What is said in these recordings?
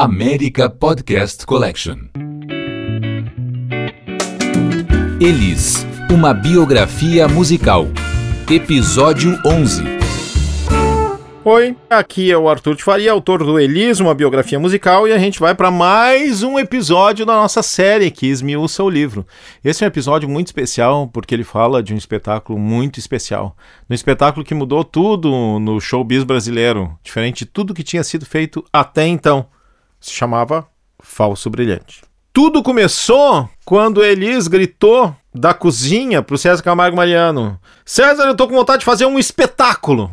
América Podcast Collection. Elis, uma biografia musical. Episódio 11. Oi, aqui é o Arthur de Faria, autor do Elis, uma biografia musical, e a gente vai para mais um episódio da nossa série que esmiuça o livro. Esse é um episódio muito especial porque ele fala de um espetáculo muito especial. Um espetáculo que mudou tudo no showbiz brasileiro, diferente de tudo que tinha sido feito até então. Se chamava Falso Brilhante. Tudo começou quando Elis gritou da cozinha pro César Camargo Mariano: César, eu tô com vontade de fazer um espetáculo.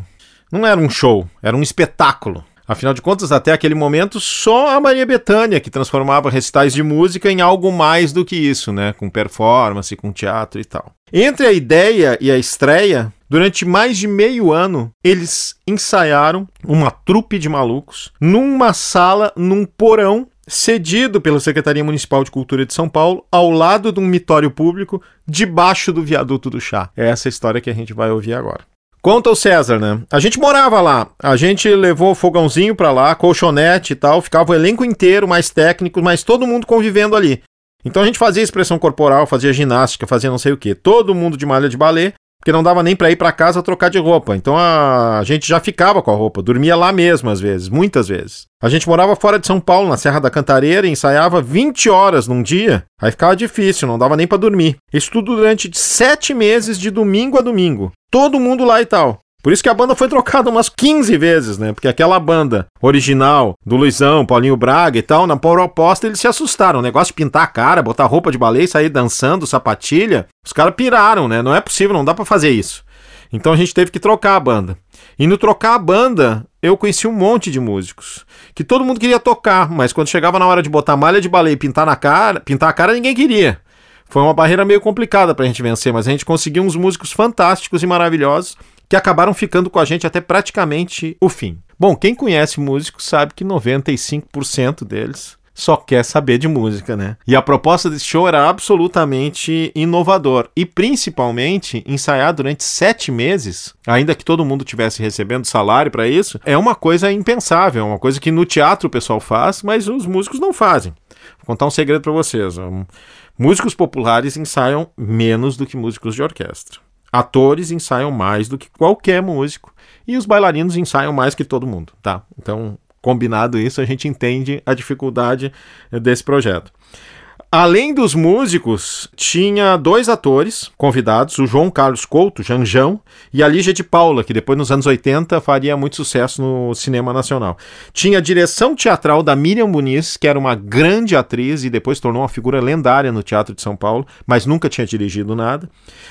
Não era um show, era um espetáculo. Afinal de contas, até aquele momento, só a Maria Bethânia que transformava recitais de música em algo mais do que isso, né? Com performance, com teatro e tal. Entre a ideia e a estreia, durante mais de meio ano, eles ensaiaram uma trupe de malucos numa sala, num porão cedido pela Secretaria Municipal de Cultura de São Paulo, ao lado de um mitório público, debaixo do viaduto do chá. É essa história que a gente vai ouvir agora. Conta o César, né? A gente morava lá, a gente levou fogãozinho pra lá, colchonete e tal, ficava o elenco inteiro, mais técnicos, mas todo mundo convivendo ali. Então a gente fazia expressão corporal, fazia ginástica, fazia não sei o que. Todo mundo de malha de balé, porque não dava nem para ir para casa trocar de roupa. Então a... a gente já ficava com a roupa, dormia lá mesmo às vezes, muitas vezes. A gente morava fora de São Paulo, na Serra da Cantareira, e ensaiava 20 horas num dia. Aí ficava difícil, não dava nem para dormir. Isso tudo durante sete meses, de domingo a domingo. Todo mundo lá e tal. Por isso que a banda foi trocada umas 15 vezes, né? Porque aquela banda original do Luizão, Paulinho Braga e tal, na proposta eles se assustaram. O negócio de pintar a cara, botar roupa de balé e sair dançando, sapatilha, os caras piraram, né? Não é possível, não dá para fazer isso. Então a gente teve que trocar a banda. E no trocar a banda, eu conheci um monte de músicos que todo mundo queria tocar, mas quando chegava na hora de botar malha de balé e pintar na cara, pintar a cara ninguém queria. Foi uma barreira meio complicada pra gente vencer, mas a gente conseguiu uns músicos fantásticos e maravilhosos que acabaram ficando com a gente até praticamente o fim. Bom, quem conhece músicos sabe que 95% deles só quer saber de música, né? E a proposta desse show era absolutamente inovador e principalmente ensaiar durante sete meses, ainda que todo mundo tivesse recebendo salário para isso, é uma coisa impensável, é uma coisa que no teatro o pessoal faz, mas os músicos não fazem. Vou contar um segredo para vocês. Músicos populares ensaiam menos do que músicos de orquestra. Atores ensaiam mais do que qualquer músico e os bailarinos ensaiam mais que todo mundo, tá? Então, combinado isso, a gente entende a dificuldade desse projeto. Além dos músicos, tinha dois atores convidados, o João Carlos Couto, Janjão, e a Lígia de Paula, que depois nos anos 80 faria muito sucesso no cinema nacional. Tinha a direção teatral da Miriam Muniz, que era uma grande atriz e depois tornou uma figura lendária no Teatro de São Paulo, mas nunca tinha dirigido nada.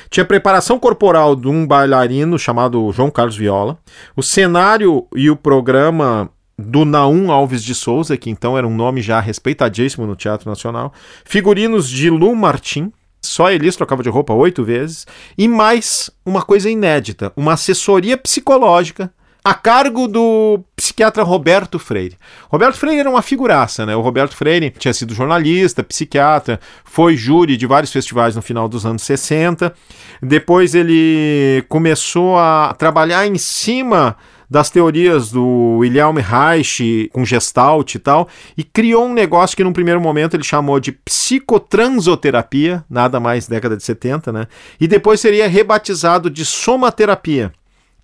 Tinha preparação corporal de um bailarino chamado João Carlos Viola. O cenário e o programa do Naum Alves de Souza, que então era um nome já respeitadíssimo no Teatro Nacional, figurinos de Lu Martim, só Elis trocava de roupa oito vezes, e mais uma coisa inédita, uma assessoria psicológica a cargo do psiquiatra Roberto Freire. Roberto Freire era uma figuraça, né? O Roberto Freire tinha sido jornalista, psiquiatra, foi júri de vários festivais no final dos anos 60. Depois ele começou a trabalhar em cima das teorias do Wilhelm Reich com Gestalt e tal, e criou um negócio que num primeiro momento ele chamou de psicotransoterapia, nada mais década de 70, né? E depois seria rebatizado de somaterapia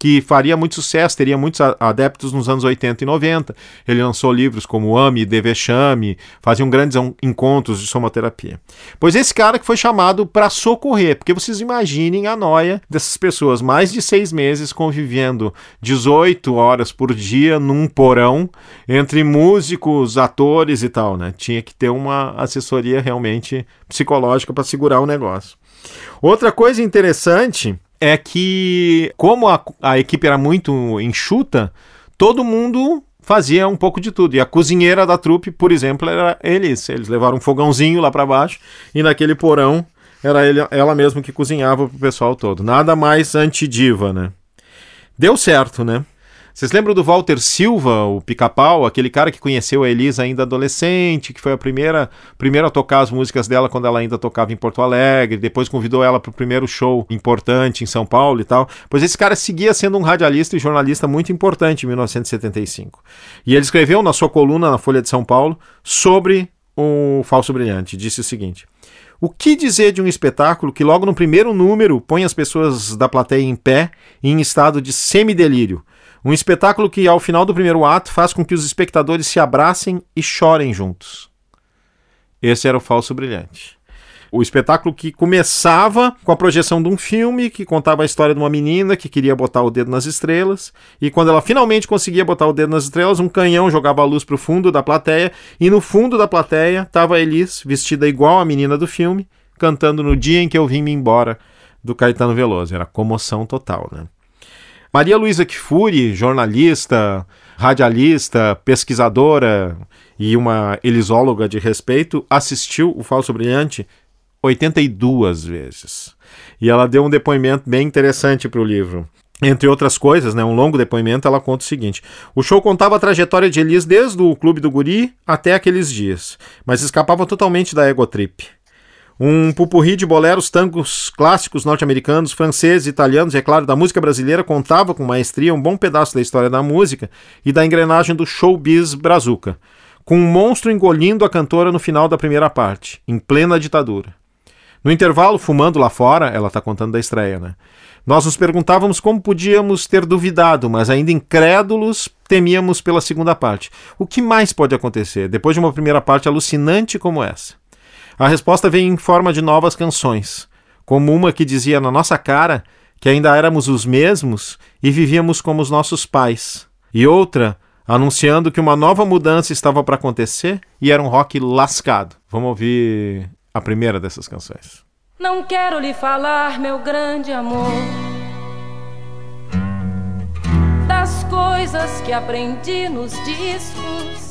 que faria muito sucesso, teria muitos adeptos nos anos 80 e 90. Ele lançou livros como Ame, Devechame, faziam grandes encontros de somaterapia. Pois esse cara que foi chamado para socorrer, porque vocês imaginem a noia dessas pessoas, mais de seis meses convivendo 18 horas por dia num porão, entre músicos, atores e tal, né? Tinha que ter uma assessoria realmente psicológica para segurar o negócio. Outra coisa interessante é que, como a, a equipe era muito enxuta, todo mundo fazia um pouco de tudo. E a cozinheira da trupe, por exemplo, era eles. Eles levaram um fogãozinho lá para baixo e naquele porão era ele, ela mesma que cozinhava pro pessoal todo. Nada mais antidiva, né? Deu certo, né? Vocês lembram do Walter Silva, o pica-pau, aquele cara que conheceu a Elisa ainda adolescente, que foi a primeira, primeira a tocar as músicas dela quando ela ainda tocava em Porto Alegre, depois convidou ela para o primeiro show importante em São Paulo e tal. Pois esse cara seguia sendo um radialista e jornalista muito importante em 1975. E ele escreveu na sua coluna na Folha de São Paulo sobre o Falso Brilhante. Disse o seguinte. O que dizer de um espetáculo que logo no primeiro número põe as pessoas da plateia em pé e em estado de semidelírio? Um espetáculo que, ao final do primeiro ato, faz com que os espectadores se abracem e chorem juntos. Esse era o Falso Brilhante. O espetáculo que começava com a projeção de um filme que contava a história de uma menina que queria botar o dedo nas estrelas, e quando ela finalmente conseguia botar o dedo nas estrelas, um canhão jogava a luz para o fundo da plateia, e no fundo da plateia estava Elis, vestida igual a menina do filme, cantando No Dia em que eu vim me embora, do Caetano Veloso. Era comoção total, né? Maria Luísa Kfouri, jornalista, radialista, pesquisadora e uma elisóloga de respeito, assistiu o Falso Brilhante 82 vezes. E ela deu um depoimento bem interessante para o livro. Entre outras coisas, né, um longo depoimento, ela conta o seguinte: o show contava a trajetória de Elis desde o Clube do Guri até aqueles dias, mas escapava totalmente da egotrip. Um pupurri de boleros, tangos clássicos norte-americanos, franceses, italianos e, é claro, da música brasileira contava com maestria um bom pedaço da história da música e da engrenagem do showbiz brazuca, com um monstro engolindo a cantora no final da primeira parte, em plena ditadura. No intervalo, fumando lá fora, ela está contando da estreia, né? Nós nos perguntávamos como podíamos ter duvidado, mas ainda incrédulos, temíamos pela segunda parte. O que mais pode acontecer depois de uma primeira parte alucinante como essa? A resposta vem em forma de novas canções, como uma que dizia na nossa cara que ainda éramos os mesmos e vivíamos como os nossos pais, e outra anunciando que uma nova mudança estava para acontecer e era um rock lascado. Vamos ouvir a primeira dessas canções. Não quero lhe falar, meu grande amor, das coisas que aprendi nos discos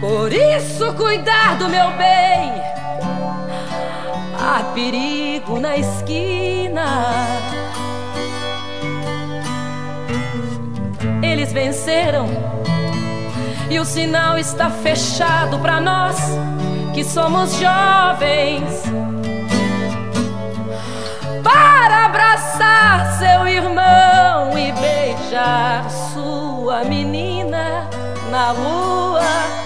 Por isso, cuidar do meu bem. Há perigo na esquina. Eles venceram e o sinal está fechado para nós que somos jovens. Para abraçar seu irmão e beijar sua menina na lua é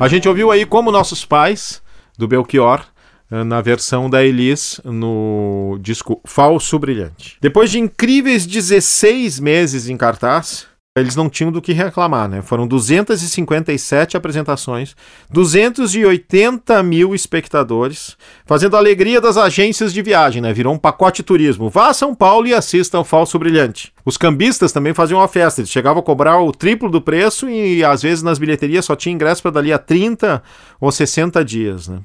A gente ouviu aí como nossos pais, do Belchior, eh, na versão da Elis no disco Falso Brilhante. Depois de incríveis 16 meses em cartaz, eles não tinham do que reclamar, né? Foram 257 apresentações, 280 mil espectadores, fazendo a alegria das agências de viagem, né? Virou um pacote turismo. Vá a São Paulo e assista ao Falso Brilhante. Os cambistas também faziam uma festa, eles chegavam a cobrar o triplo do preço e às vezes nas bilheterias só tinha ingresso para dali a 30 ou 60 dias, né?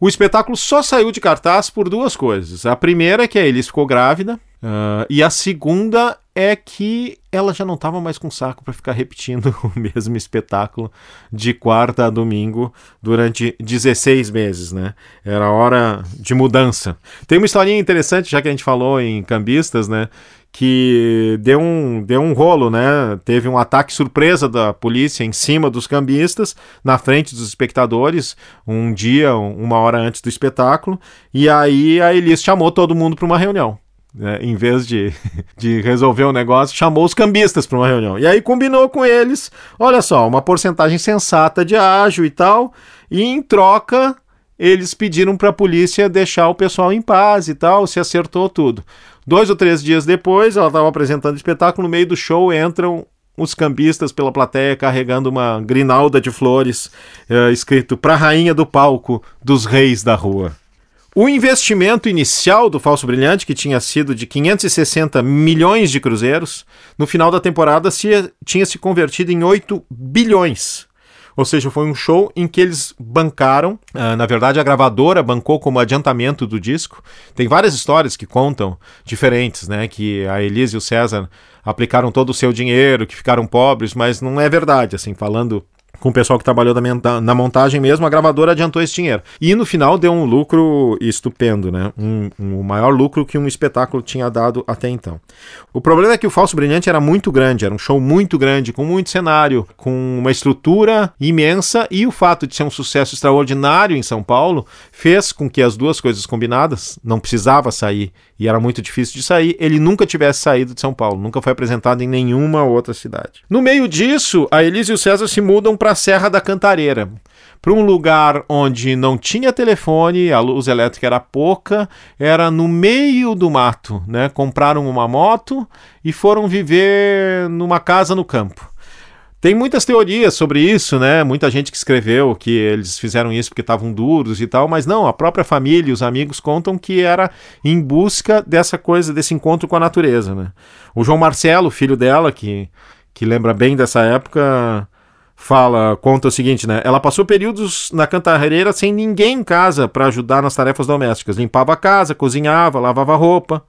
O espetáculo só saiu de cartaz por duas coisas. A primeira é que a Elis ficou grávida, ah, e a segunda é que ela já não estava mais com saco para ficar repetindo o mesmo espetáculo de quarta a domingo durante 16 meses, né? Era hora de mudança. Tem uma historinha interessante, já que a gente falou em cambistas, né? Que deu um, deu um rolo, né? Teve um ataque surpresa da polícia em cima dos cambistas, na frente dos espectadores, um dia, uma hora antes do espetáculo, e aí a Elis chamou todo mundo para uma reunião né, em vez de, de resolver o negócio, chamou os cambistas para uma reunião. E aí combinou com eles, olha só, uma porcentagem sensata de ágio e tal, e em troca eles pediram para a polícia deixar o pessoal em paz e tal, se acertou tudo. Dois ou três dias depois, ela estava apresentando o espetáculo, no meio do show entram os cambistas pela plateia carregando uma grinalda de flores eh, escrito para a rainha do palco dos reis da rua. O investimento inicial do Falso Brilhante, que tinha sido de 560 milhões de cruzeiros, no final da temporada se, tinha se convertido em 8 bilhões. Ou seja, foi um show em que eles bancaram, ah, na verdade a gravadora bancou como adiantamento do disco. Tem várias histórias que contam diferentes, né? Que a Elise e o César aplicaram todo o seu dinheiro, que ficaram pobres, mas não é verdade, assim, falando com o pessoal que trabalhou na, montagem mesmo, a gravadora adiantou esse dinheiro. E no final deu um lucro estupendo, né? Um, um- o maior lucro que um espetáculo tinha dado até então. O problema é que o Falso Brilhante era muito grande, era um show muito grande, com muito cenário, com uma estrutura imensa, e o fato de ser um sucesso extraordinário em São Paulo fez com que as duas coisas combinadas, não precisava sair e era muito difícil de sair, ele nunca tivesse saído de São Paulo, nunca foi apresentado em nenhuma outra cidade. No meio disso, a Elise e o César se mudam para a Serra da Cantareira, para um lugar onde não tinha telefone, a luz elétrica era pouca, era no meio do mato, né? Compraram uma moto e foram viver numa casa no campo. Tem muitas teorias sobre isso, né? Muita gente que escreveu que eles fizeram isso porque estavam duros e tal, mas não, a própria família e os amigos contam que era em busca dessa coisa, desse encontro com a natureza, né? O João Marcelo, filho dela, que, que lembra bem dessa época, fala, conta o seguinte, né? Ela passou períodos na cantareira sem ninguém em casa para ajudar nas tarefas domésticas. Limpava a casa, cozinhava, lavava roupa.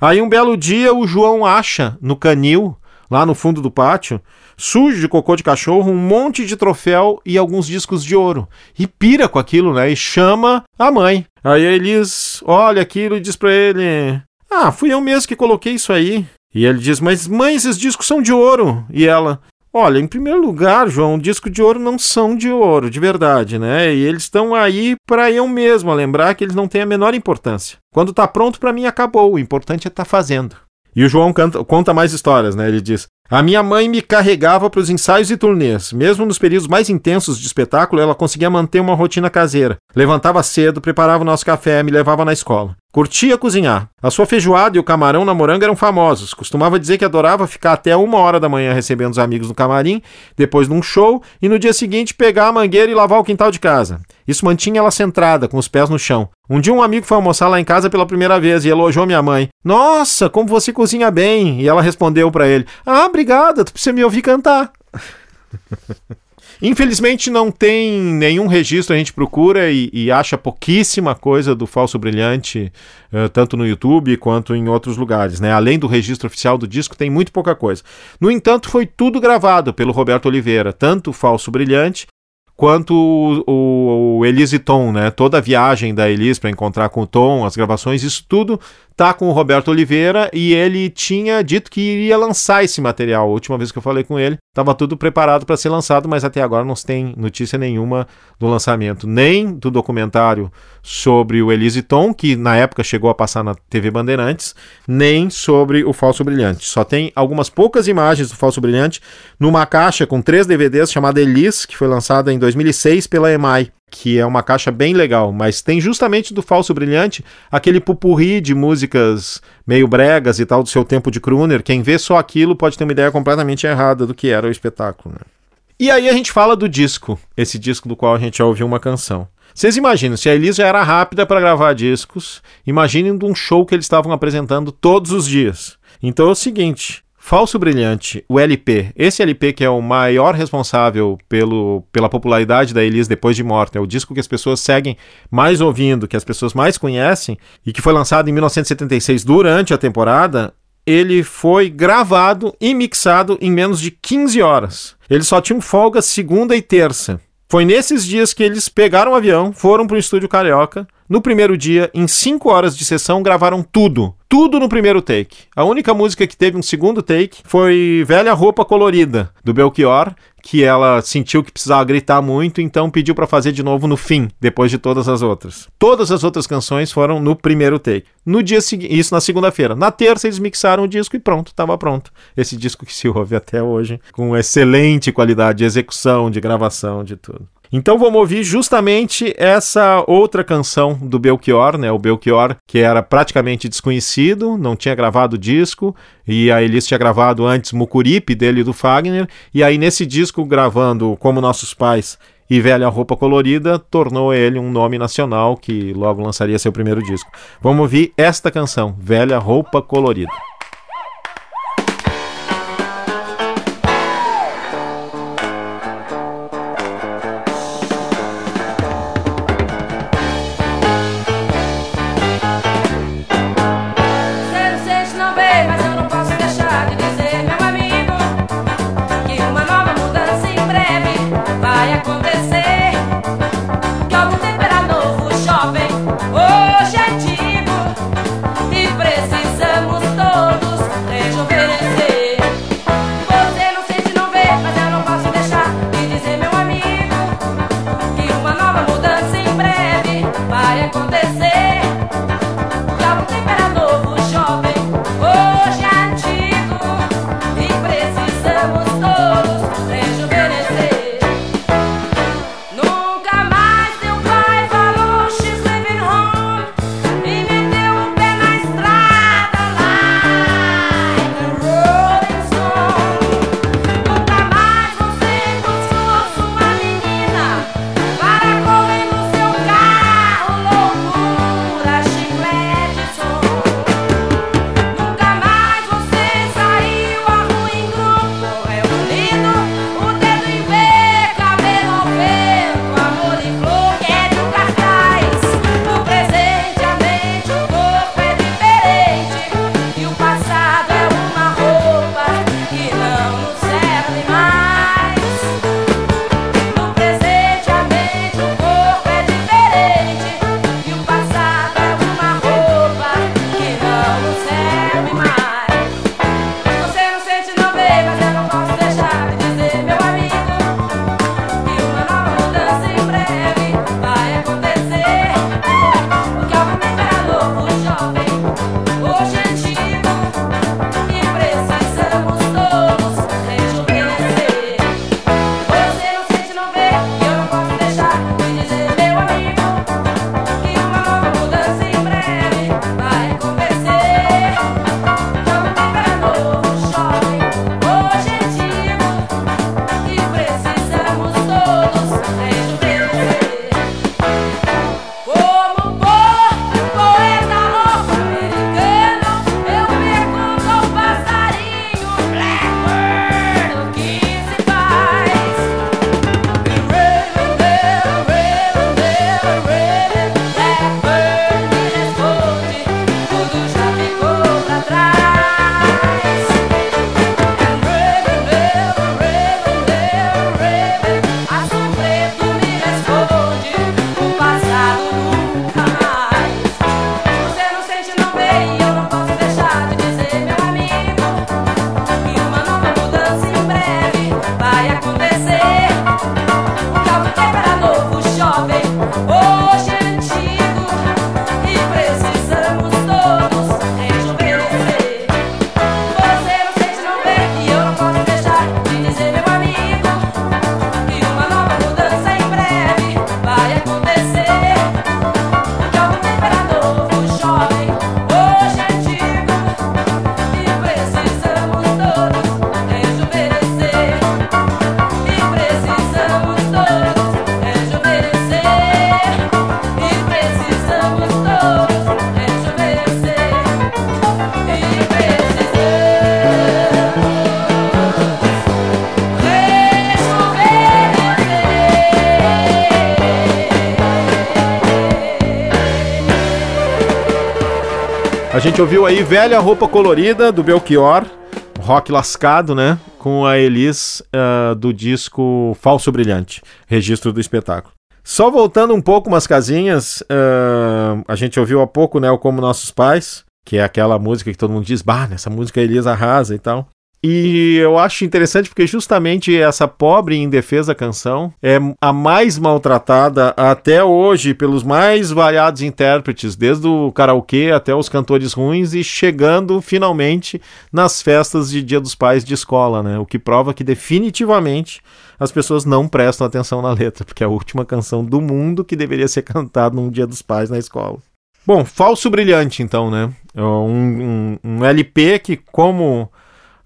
Aí um belo dia o João acha no canil, lá no fundo do pátio, sujo de cocô de cachorro, um monte de troféu e alguns discos de ouro. E pira com aquilo, né? E chama a mãe. Aí a Elis olha aquilo e diz pra ele: Ah, fui eu mesmo que coloquei isso aí. E ele diz: Mas mãe, esses discos são de ouro. E ela: Olha, em primeiro lugar, João, disco de ouro não são de ouro, de verdade, né? E eles estão aí para eu mesmo lembrar que eles não têm a menor importância. Quando tá pronto, para mim acabou. O importante é estar tá fazendo. E o João canta- conta mais histórias, né? Ele diz: A minha mãe me carregava para os ensaios e turnês. Mesmo nos períodos mais intensos de espetáculo, ela conseguia manter uma rotina caseira. Levantava cedo, preparava o nosso café, me levava na escola. Curtia cozinhar. A sua feijoada e o camarão na moranga eram famosos. Costumava dizer que adorava ficar até uma hora da manhã recebendo os amigos no camarim, depois num show, e no dia seguinte pegar a mangueira e lavar o quintal de casa. Isso mantinha ela centrada, com os pés no chão. Um dia um amigo foi almoçar lá em casa pela primeira vez e elogiou minha mãe. Nossa, como você cozinha bem! E ela respondeu para ele: Ah, obrigada, tu precisa me ouvir cantar. Infelizmente não tem nenhum registro, a gente procura e, e acha pouquíssima coisa do Falso Brilhante, uh, tanto no YouTube quanto em outros lugares. Né? Além do registro oficial do disco, tem muito pouca coisa. No entanto, foi tudo gravado pelo Roberto Oliveira, tanto o Falso Brilhante quanto o, o, o Elise Tom, né? Toda a viagem da Elise para encontrar com o Tom, as gravações, isso tudo tá com o Roberto Oliveira e ele tinha dito que iria lançar esse material. A última vez que eu falei com ele, estava tudo preparado para ser lançado, mas até agora não tem notícia nenhuma do lançamento, nem do documentário sobre o Elise Tom, que na época chegou a passar na TV Bandeirantes, nem sobre o Falso Brilhante. Só tem algumas poucas imagens do Falso Brilhante numa caixa com três DVDs chamada Elise, que foi lançada em 2006 pela EMAI que é uma caixa bem legal, mas tem justamente do Falso Brilhante aquele pupurri de músicas meio bregas e tal do seu tempo de crooner. Quem vê só aquilo pode ter uma ideia completamente errada do que era o espetáculo. Né? E aí a gente fala do disco, esse disco do qual a gente já ouviu uma canção. Vocês imaginam, se a Elisa era rápida para gravar discos, imaginem de um show que eles estavam apresentando todos os dias. Então é o seguinte, Falso Brilhante, o LP. Esse LP que é o maior responsável pelo, pela popularidade da Elis depois de morta. É o disco que as pessoas seguem mais ouvindo, que as pessoas mais conhecem e que foi lançado em 1976 durante a temporada. Ele foi gravado e mixado em menos de 15 horas. Ele só tinha folga segunda e terça. Foi nesses dias que eles pegaram o avião, foram para o estúdio Carioca. No primeiro dia, em 5 horas de sessão, gravaram tudo tudo no primeiro take. A única música que teve um segundo take foi Velha Roupa Colorida, do Belchior, que ela sentiu que precisava gritar muito, então pediu para fazer de novo no fim, depois de todas as outras. Todas as outras canções foram no primeiro take. No dia seguinte, isso na segunda-feira. Na terça eles mixaram o disco e pronto, estava pronto. Esse disco que se ouve até hoje, com excelente qualidade de execução, de gravação, de tudo. Então vamos ouvir justamente essa outra canção do Belchior, né? O Belchior, que era praticamente desconhecido, não tinha gravado disco, e a Elis tinha gravado antes Mucuripe, dele do Fagner, e aí nesse disco, gravando Como Nossos Pais e Velha Roupa Colorida, tornou ele um nome nacional que logo lançaria seu primeiro disco. Vamos ouvir esta canção, Velha Roupa Colorida. A gente ouviu aí Velha Roupa Colorida, do Belchior, rock lascado, né? Com a Elis uh, do disco Falso Brilhante, registro do espetáculo. Só voltando um pouco umas casinhas, uh, a gente ouviu há pouco, né, o Como Nossos Pais, que é aquela música que todo mundo diz, bah, essa música a Elis arrasa e tal. E eu acho interessante porque justamente essa pobre e indefesa canção é a mais maltratada até hoje pelos mais variados intérpretes, desde o karaokê até os cantores ruins e chegando finalmente nas festas de Dia dos Pais de escola, né? O que prova que definitivamente as pessoas não prestam atenção na letra, porque é a última canção do mundo que deveria ser cantada num Dia dos Pais na escola. Bom, Falso Brilhante, então, né? É um, um, um LP que, como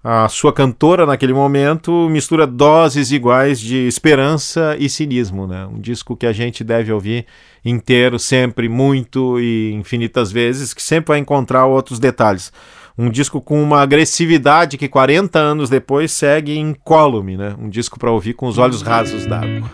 a sua cantora naquele momento mistura doses iguais de esperança e cinismo, né? Um disco que a gente deve ouvir inteiro, sempre, muito e infinitas vezes, que sempre vai encontrar outros detalhes. Um disco com uma agressividade que 40 anos depois segue incólume, né? Um disco para ouvir com os olhos rasos d'água.